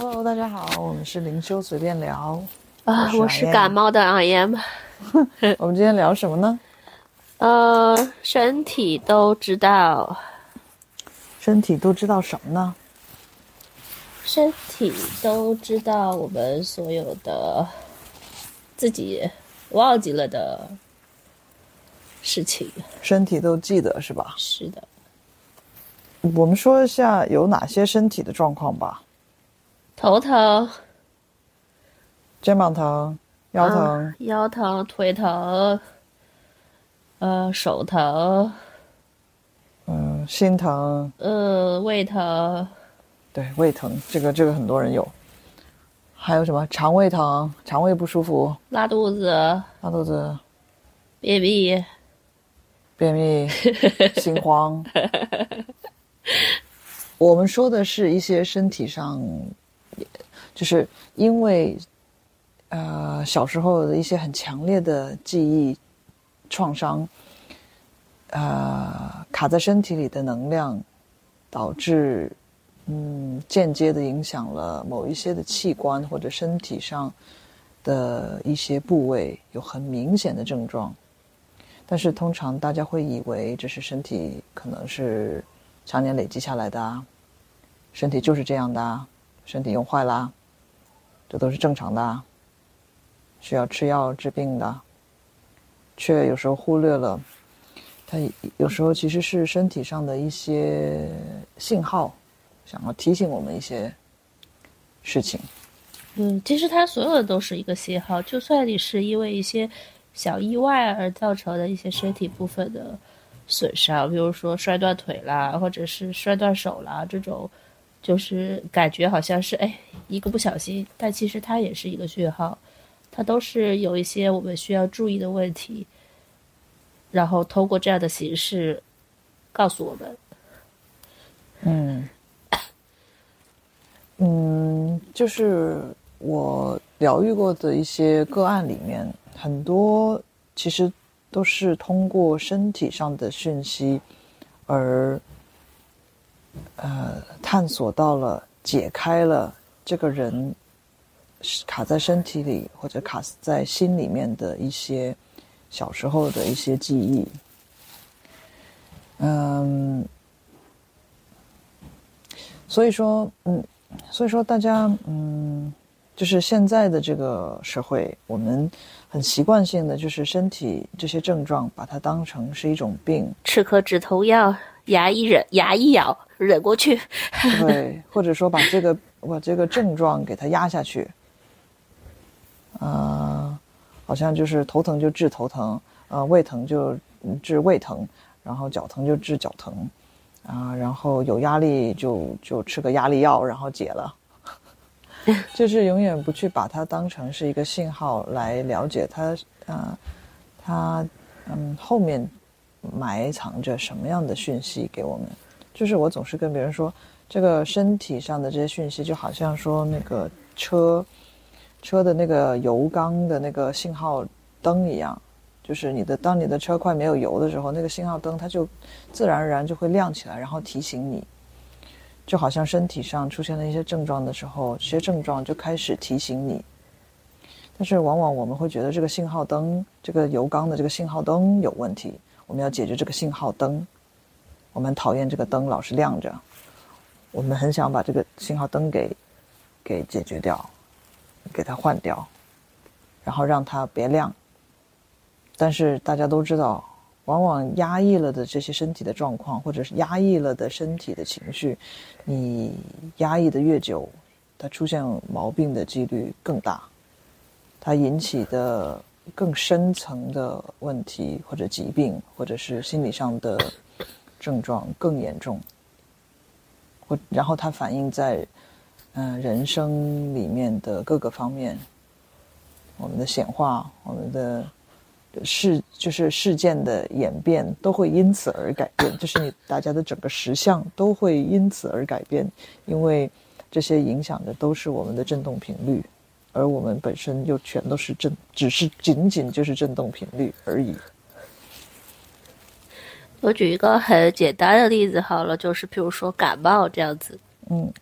Hello，大家好，我们是灵修随便聊啊，我是感冒的 I am。我们今天聊什么呢？呃，身体都知道，身体都知道什么呢？身体都知道我们所有的自己忘记了的事情。身体都记得是吧？是的。我们说一下有哪些身体的状况吧。头疼，肩膀疼，腰疼，腰疼，腿疼，呃，手疼，嗯，心疼，呃，胃疼，对，胃疼，这个这个很多人有。还有什么？肠胃疼，肠胃不舒服，拉肚子，拉肚子，便秘，便秘，心慌。我们说的是一些身体上，就是因为，呃，小时候的一些很强烈的记忆创伤，呃，卡在身体里的能量，导致，嗯，间接的影响了某一些的器官或者身体上的一些部位有很明显的症状，但是通常大家会以为这是身体可能是。常年累积下来的啊，身体就是这样的啊，身体用坏了，这都是正常的，需要吃药治病的，却有时候忽略了，它有时候其实是身体上的一些信号，想要提醒我们一些事情。嗯，其实它所有的都是一个信号，就算你是因为一些小意外而造成的一些身体部分的。损伤，比如说摔断腿啦，或者是摔断手啦，这种，就是感觉好像是哎一个不小心，但其实它也是一个讯号，它都是有一些我们需要注意的问题，然后通过这样的形式告诉我们。嗯，嗯，就是我疗愈过的一些个案里面，很多其实。都是通过身体上的讯息，而呃探索到了、解开了这个人卡在身体里或者卡在心里面的一些小时候的一些记忆。嗯，所以说，嗯，所以说大家，嗯。就是现在的这个社会，我们很习惯性的就是身体这些症状，把它当成是一种病，吃颗止痛药，牙一忍，牙一咬，忍过去。对，或者说把这个把这个症状给它压下去。啊，好像就是头疼就治头疼，呃，胃疼就治胃疼，然后脚疼就治脚疼，啊，然后有压力就就吃个压力药，然后解了。就是永远不去把它当成是一个信号来了解它，啊，它嗯后面埋藏着什么样的讯息给我们？就是我总是跟别人说，这个身体上的这些讯息，就好像说那个车车的那个油缸的那个信号灯一样，就是你的当你的车快没有油的时候，那个信号灯它就自然而然就会亮起来，然后提醒你。就好像身体上出现了一些症状的时候，这些症状就开始提醒你。但是往往我们会觉得这个信号灯，这个油缸的这个信号灯有问题，我们要解决这个信号灯。我们讨厌这个灯老是亮着，我们很想把这个信号灯给给解决掉，给它换掉，然后让它别亮。但是大家都知道。往往压抑了的这些身体的状况，或者是压抑了的身体的情绪，你压抑的越久，它出现毛病的几率更大，它引起的更深层的问题或者疾病，或者是心理上的症状更严重，或然后它反映在嗯人生里面的各个方面，我们的显化，我们的。事就是事件的演变都会因此而改变，就是你大家的整个实相都会因此而改变，因为这些影响的都是我们的振动频率，而我们本身又全都是震，只是仅仅就是振动频率而已。我举一个很简单的例子好了，就是比如说感冒这样子，嗯，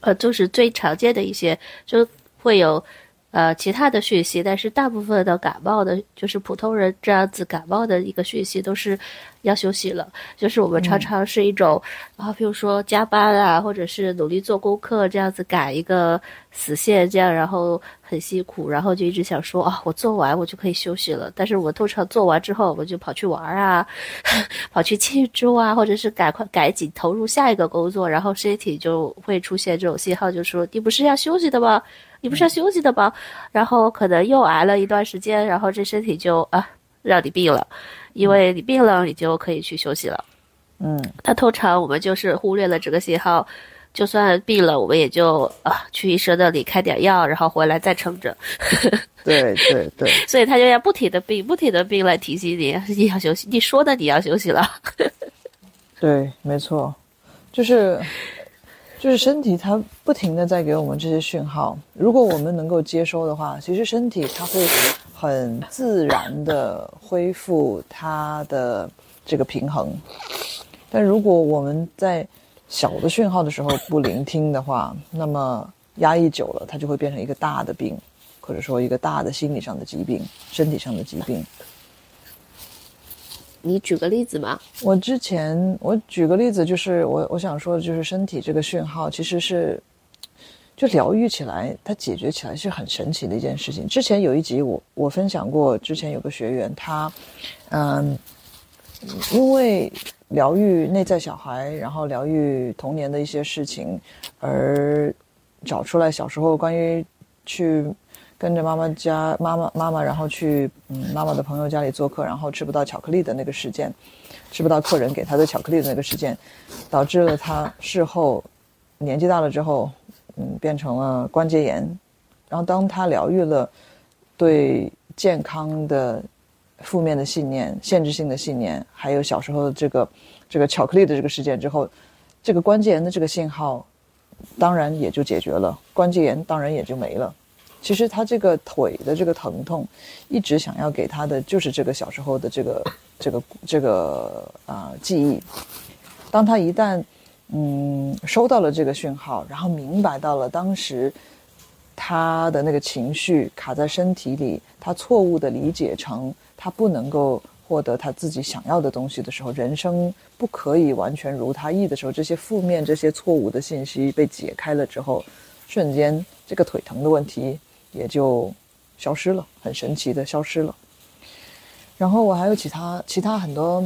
呃，就是最常见的一些，就会有。呃，其他的讯息，但是大部分的感冒的，就是普通人这样子感冒的一个讯息，都是要休息了。就是我们常常是一种啊，比如说加班啊，或者是努力做功课这样子赶一个死线，这样然后很辛苦，然后就一直想说啊，我做完我就可以休息了。但是我通常做完之后，我就跑去玩啊，跑去庆祝啊，或者是赶快赶紧投入下一个工作，然后身体就会出现这种信号，就说你不是要休息的吗？你不是要休息的吗？然后可能又挨了一段时间，然后这身体就啊让你病了，因为你病了，你就可以去休息了。嗯，他通常我们就是忽略了这个信号，就算病了，我们也就啊去医生那里开点药，然后回来再撑着。对 对对，所以他就要不停的病，不停的病来提醒你你要休息。你说的你要休息了。对，没错，就是。就是身体它不停的在给我们这些讯号，如果我们能够接收的话，其实身体它会很自然的恢复它的这个平衡。但如果我们在小的讯号的时候不聆听的话，那么压抑久了，它就会变成一个大的病，或者说一个大的心理上的疾病、身体上的疾病。你举个例子吧？我之前我举个例子，就是我我想说的就是身体这个讯号其实是，就疗愈起来，它解决起来是很神奇的一件事情。之前有一集我我分享过，之前有个学员他，嗯，因为疗愈内在小孩，然后疗愈童年的一些事情，而找出来小时候关于去。跟着妈妈家妈妈妈妈，然后去嗯妈妈的朋友家里做客，然后吃不到巧克力的那个事件，吃不到客人给他的巧克力的那个事件，导致了他事后年纪大了之后，嗯变成了关节炎。然后当他疗愈了对健康的负面的信念、限制性的信念，还有小时候的这个这个巧克力的这个事件之后，这个关节炎的这个信号当然也就解决了，关节炎当然也就没了。其实他这个腿的这个疼痛，一直想要给他的就是这个小时候的这个这个这个啊记忆。当他一旦嗯收到了这个讯号，然后明白到了当时他的那个情绪卡在身体里，他错误的理解成他不能够获得他自己想要的东西的时候，人生不可以完全如他意的时候，这些负面、这些错误的信息被解开了之后，瞬间这个腿疼的问题。也就消失了，很神奇的消失了。然后我还有其他其他很多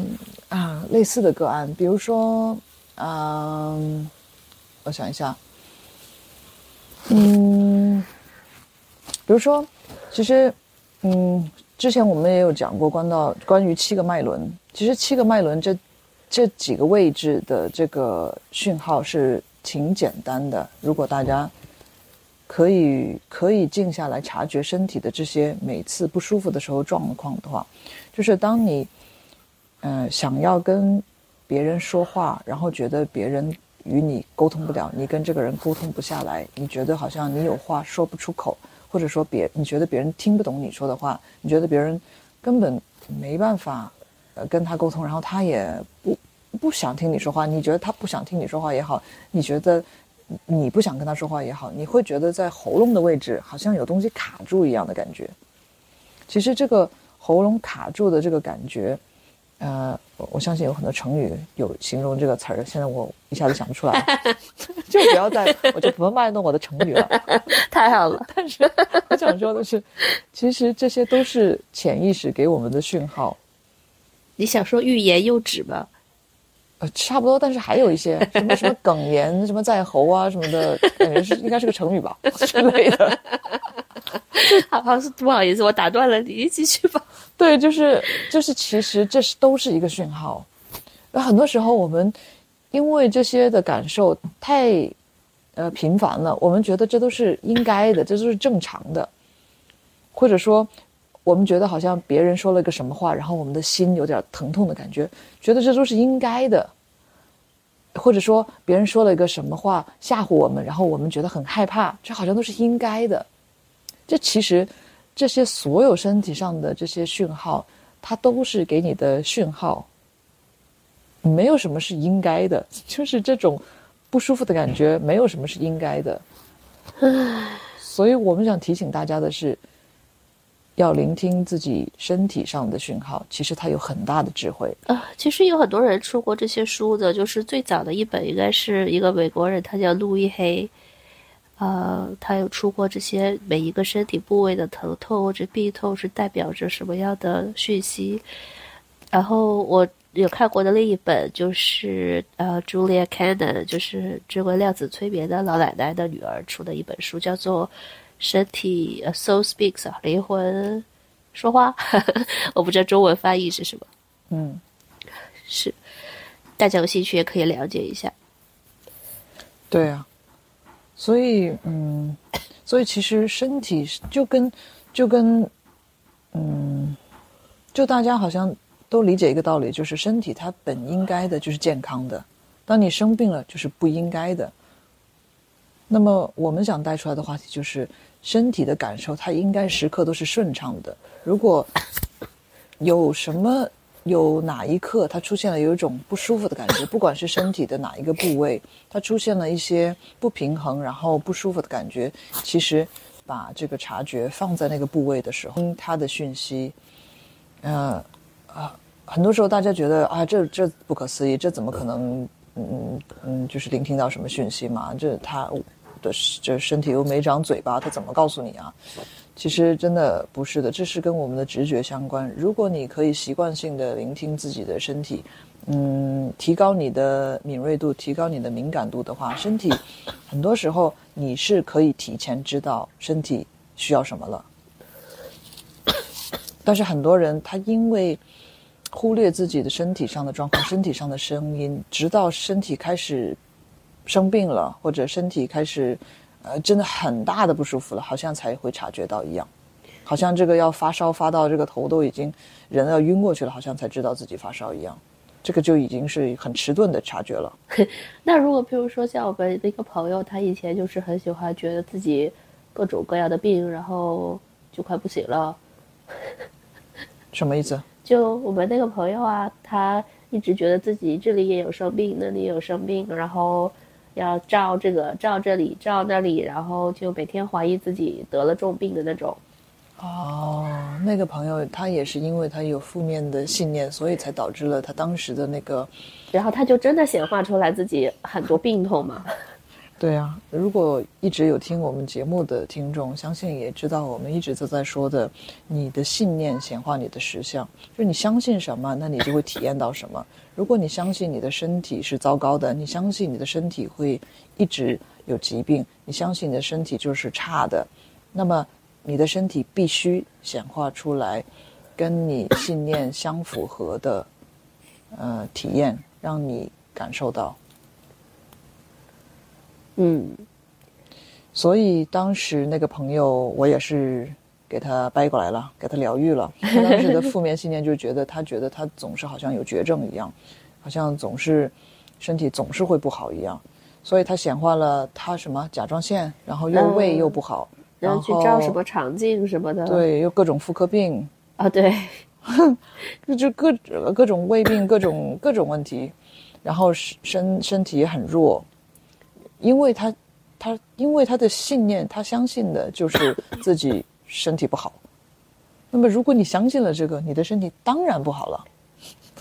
啊类似的个案，比如说，嗯，我想一下，嗯，比如说，其实，嗯，之前我们也有讲过关到关于七个脉轮，其实七个脉轮这这几个位置的这个讯号是挺简单的，如果大家。可以可以静下来察觉身体的这些每次不舒服的时候状况的话，就是当你，嗯，想要跟别人说话，然后觉得别人与你沟通不了，你跟这个人沟通不下来，你觉得好像你有话说不出口，或者说别你觉得别人听不懂你说的话，你觉得别人根本没办法呃跟他沟通，然后他也不不想听你说话，你觉得他不想听你说话也好，你觉得。你不想跟他说话也好，你会觉得在喉咙的位置好像有东西卡住一样的感觉。其实这个喉咙卡住的这个感觉，呃，我相信有很多成语有形容这个词儿。现在我一下子想不出来，就不要再，我就不卖弄我的成语了。太好了，但是我想说的是，其实这些都是潜意识给我们的讯号。你想说欲言又止吗？呃，差不多，但是还有一些 什么什么哽咽、什么在喉啊什么的，感觉是应该是个成语吧之类的。好，好，不好意思，我打断了你，继续吧。对，就是就是，其实这是都是一个讯号。那很多时候我们因为这些的感受太呃频繁了，我们觉得这都是应该的，这都是正常的，或者说。我们觉得好像别人说了个什么话，然后我们的心有点疼痛的感觉，觉得这都是应该的，或者说别人说了一个什么话吓唬我们，然后我们觉得很害怕，这好像都是应该的。这其实这些所有身体上的这些讯号，它都是给你的讯号，没有什么是应该的，就是这种不舒服的感觉，没有什么是应该的。所以我们想提醒大家的是，要聆听自己身体上的讯号，其实它有很大的智慧。呃，其实有很多人出过这些书的，就是最早的一本应该是一个美国人，他叫路易黑，呃，他有出过这些每一个身体部位的疼痛或者病痛是代表着什么样的讯息。然后我有看过的另一本就是呃，Julia Cannon，就是这个量子催眠的老奶奶的女儿出的一本书，叫做《身体》，Soul Speaks 啊，灵魂说话，我不知道中文翻译是什么。嗯，是，大家有兴趣也可以了解一下。对啊，所以嗯，所以其实身体就跟就跟嗯，就大家好像都理解一个道理，就是身体它本应该的就是健康的，当你生病了就是不应该的。那么我们想带出来的话题就是身体的感受，它应该时刻都是顺畅的。如果有什么有哪一刻它出现了有一种不舒服的感觉，不管是身体的哪一个部位，它出现了一些不平衡，然后不舒服的感觉，其实把这个察觉放在那个部位的时候，听它的讯息，呃啊，很多时候大家觉得啊，这这不可思议，这怎么可能？嗯嗯，就是聆听到什么讯息嘛？这他的这身体又没长嘴巴，他怎么告诉你啊？其实真的不是的，这是跟我们的直觉相关。如果你可以习惯性的聆听自己的身体，嗯，提高你的敏锐度，提高你的敏感度的话，身体很多时候你是可以提前知道身体需要什么了。但是很多人他因为忽略自己的身体上的状况、身体上的声音，直到身体开始生病了，或者身体开始呃真的很大的不舒服了，好像才会察觉到一样，好像这个要发烧发到这个头都已经人要晕过去了，好像才知道自己发烧一样，这个就已经是很迟钝的察觉了。那如果譬如说像我们的一个朋友，他以前就是很喜欢觉得自己各种各样的病，然后就快不行了。什么意思？就我们那个朋友啊，他一直觉得自己这里也有生病，那里也有生病，然后要照这个照这里照那里，然后就每天怀疑自己得了重病的那种。哦，那个朋友他也是因为他有负面的信念，所以才导致了他当时的那个。然后他就真的显化出来自己很多病痛嘛。对啊，如果一直有听我们节目的听众，相信也知道我们一直都在说的，你的信念显化你的实相，就是你相信什么，那你就会体验到什么。如果你相信你的身体是糟糕的，你相信你的身体会一直有疾病，你相信你的身体就是差的，那么你的身体必须显化出来，跟你信念相符合的，呃，体验，让你感受到。嗯，所以当时那个朋友，我也是给他掰过来了，给他疗愈了。他 当时的负面信念就觉得，他觉得他总是好像有绝症一样，好像总是身体总是会不好一样。所以他显化了他什么甲状腺，然后又胃又不好，然后去照什么肠镜什么的，对，又各种妇科病啊，对，就各各种胃病，各种各种问题，然后身身体也很弱。因为他，他因为他的信念，他相信的就是 自己身体不好。那么，如果你相信了这个，你的身体当然不好了。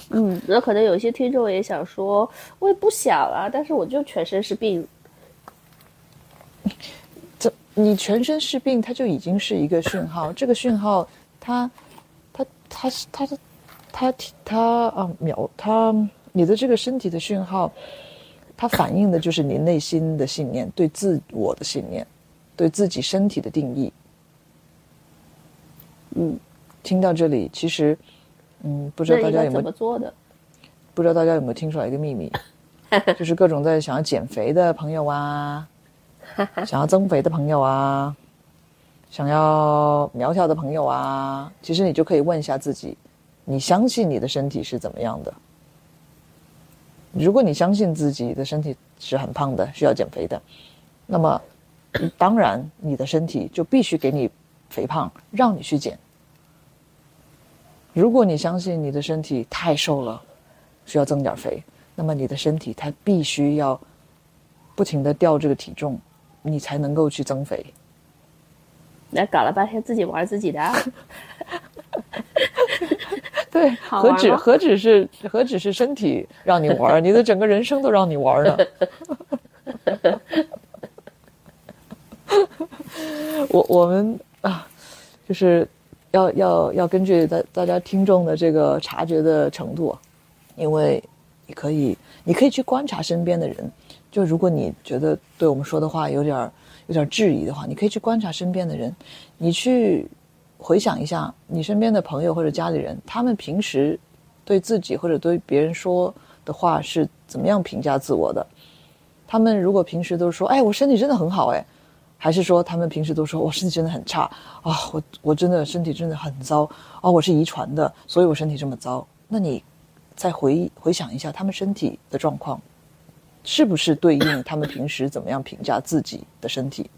嗯，那可能有些听众也想说，我也不想啊，但是我就全身是病。这你全身是病，它就已经是一个讯号。这个讯号，它，它，它是它的，它它啊，秒它你的这个身体的讯号。它反映的就是你内心的信念，对自我的信念，对自己身体的定义。嗯，听到这里，其实，嗯，不知道大家有没有怎么做的？不知道大家有没有听出来一个秘密，就是各种在想要减肥的朋友啊，想要增肥的朋友啊，想要苗条的朋友啊，其实你就可以问一下自己：你相信你的身体是怎么样的？如果你相信自己的身体是很胖的，需要减肥的，那么当然你的身体就必须给你肥胖，让你去减。如果你相信你的身体太瘦了，需要增点肥，那么你的身体它必须要不停的掉这个体重，你才能够去增肥。那搞了半天自己玩自己的，对，何止何止是何止是身体让你玩，你的整个人生都让你玩呢。我我们啊，就是要要要根据大大家听众的这个察觉的程度，因为你可以你可以去观察身边的人，就如果你觉得对我们说的话有点有点质疑的话，你可以去观察身边的人，你去回想一下你身边的朋友或者家里人，他们平时对自己或者对别人说的话是怎么样评价自我的？他们如果平时都说：“哎，我身体真的很好。”哎。还是说他们平时都说我身体真的很差啊，我我真的身体真的很糟啊，我是遗传的，所以我身体这么糟。那你再回忆回想一下，他们身体的状况，是不是对应他们平时怎么样评价自己的身体？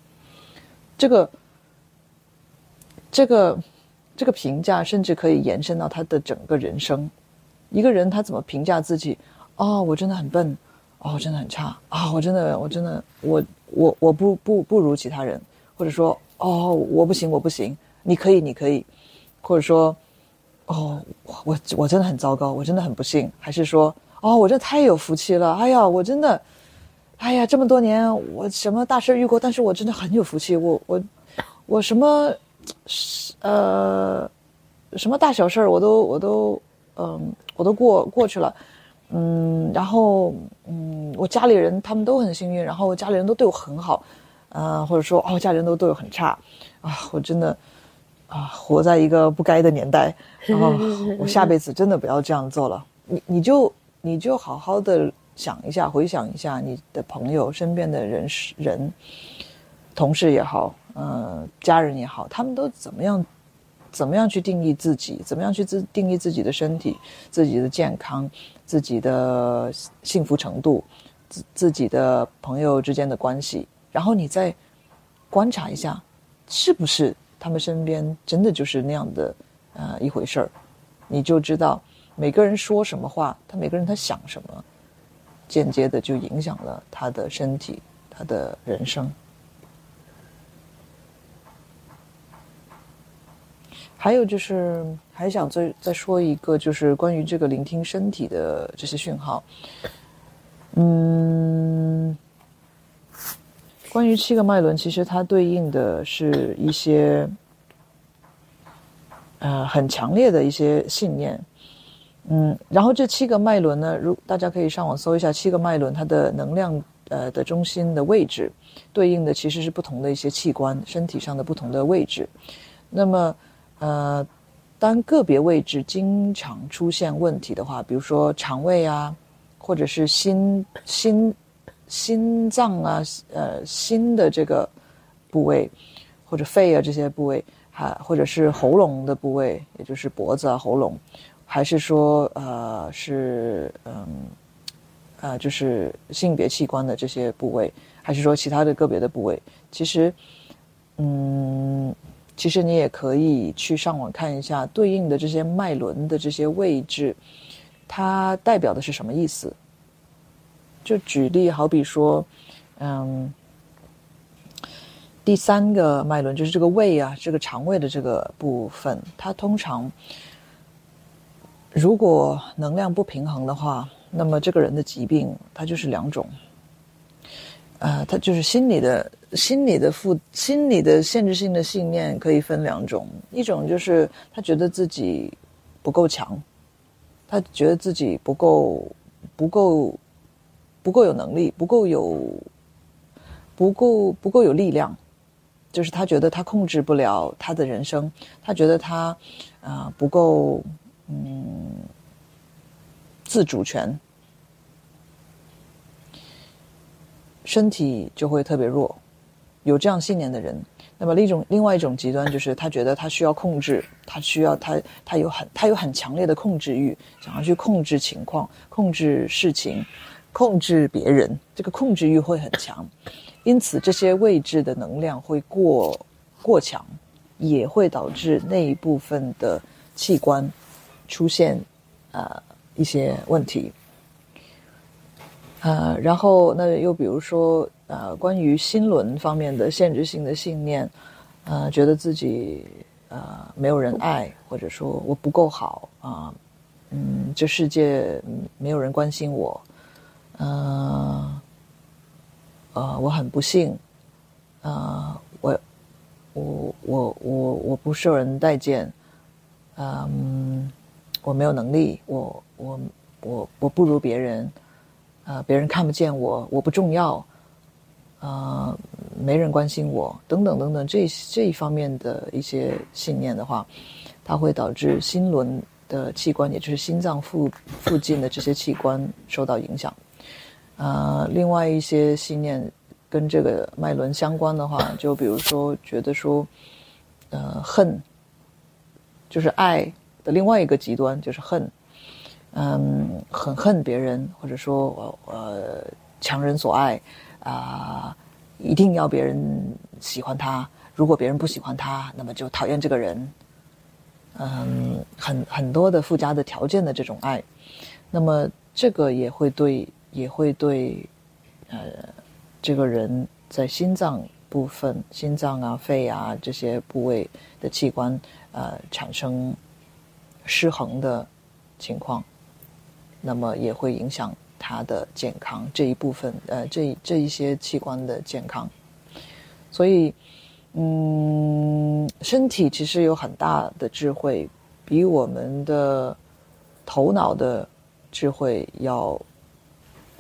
这个这个这个评价，甚至可以延伸到他的整个人生。一个人他怎么评价自己？哦，我真的很笨，哦，真的很差啊，我真的我真的我。我我不不不如其他人，或者说哦我不行我不行，你可以你可以，或者说哦我我真的很糟糕，我真的很不幸，还是说哦我这太有福气了，哎呀我真的，哎呀这么多年我什么大事遇过，但是我真的很有福气，我我我什么呃什么大小事儿我都我都嗯我都过过去了。嗯，然后嗯，我家里人他们都很幸运，然后我家里人都对我很好，呃，或者说哦，家里人都对我很差，啊，我真的啊，活在一个不该的年代，然后 我下辈子真的不要这样做了。你你就你就好好的想一下，回想一下你的朋友身边的人事人，同事也好，呃，家人也好，他们都怎么样，怎么样去定义自己，怎么样去自定义自己的身体，自己的健康。自己的幸福程度，自自己的朋友之间的关系，然后你再观察一下，是不是他们身边真的就是那样的呃一回事儿，你就知道每个人说什么话，他每个人他想什么，间接的就影响了他的身体，他的人生。还有就是，还想再再说一个，就是关于这个聆听身体的这些讯号。嗯，关于七个脉轮，其实它对应的是一些呃很强烈的一些信念。嗯，然后这七个脉轮呢，如大家可以上网搜一下七个脉轮，它的能量呃的中心的位置，对应的其实是不同的一些器官，身体上的不同的位置。那么呃，当个别位置经常出现问题的话，比如说肠胃啊，或者是心心心脏啊，呃，心的这个部位，或者肺啊这些部位，还或者是喉咙的部位，也就是脖子啊、喉咙，还是说呃是嗯呃就是性别器官的这些部位，还是说其他的个别的部位，其实嗯。其实你也可以去上网看一下对应的这些脉轮的这些位置，它代表的是什么意思？就举例，好比说，嗯，第三个脉轮就是这个胃啊，这个肠胃的这个部分，它通常如果能量不平衡的话，那么这个人的疾病它就是两种，呃，它就是心理的。心理的负，心理的限制性的信念可以分两种，一种就是他觉得自己不够强，他觉得自己不够不够不够有能力，不够有不够不够有力量，就是他觉得他控制不了他的人生，他觉得他啊不够嗯自主权，身体就会特别弱。有这样信念的人，那么另一种另外一种极端就是他觉得他需要控制，他需要他他有很他有很强烈的控制欲，想要去控制情况、控制事情、控制别人，这个控制欲会很强，因此这些位置的能量会过过强，也会导致那一部分的器官出现呃一些问题。呃，然后那又比如说呃，关于心轮方面的限制性的信念，呃，觉得自己呃没有人爱，或者说我不够好啊，嗯，这世界没有人关心我，呃，呃，我很不幸，呃，我我我我我不受人待见，嗯，我没有能力，我我我我不如别人。呃，别人看不见我，我不重要，呃，没人关心我，等等等等，这这一方面的一些信念的话，它会导致心轮的器官，也就是心脏附附近的这些器官受到影响。呃，另外一些信念跟这个脉轮相关的话，就比如说觉得说，呃，恨，就是爱的另外一个极端，就是恨。嗯，很恨别人，或者说我呃强人所爱啊，一定要别人喜欢他。如果别人不喜欢他，那么就讨厌这个人。嗯，很很多的附加的条件的这种爱，那么这个也会对也会对呃这个人在心脏部分、心脏啊、肺啊这些部位的器官呃产生失衡的情况。那么也会影响他的健康这一部分，呃，这这一些器官的健康。所以，嗯，身体其实有很大的智慧，比我们的头脑的智慧要，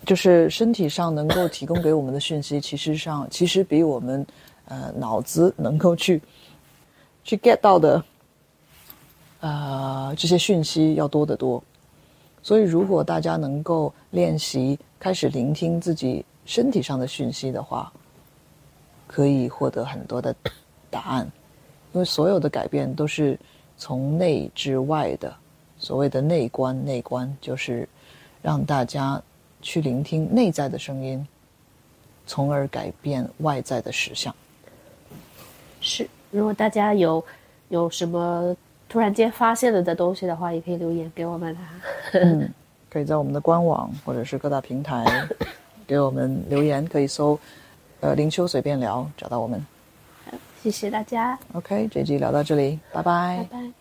就是身体上能够提供给我们的讯息，其实上其实比我们呃脑子能够去去 get 到的，呃，这些讯息要多得多。所以，如果大家能够练习开始聆听自己身体上的讯息的话，可以获得很多的答案。因为所有的改变都是从内至外的，所谓的内观，内观就是让大家去聆听内在的声音，从而改变外在的实相。是，如果大家有有什么。突然间发现了的东西的话，也可以留言给我们啊。嗯，可以在我们的官网或者是各大平台 给我们留言，可以搜“呃灵秋随便聊”找到我们。好，谢谢大家。OK，这集聊到这里，拜拜。拜拜。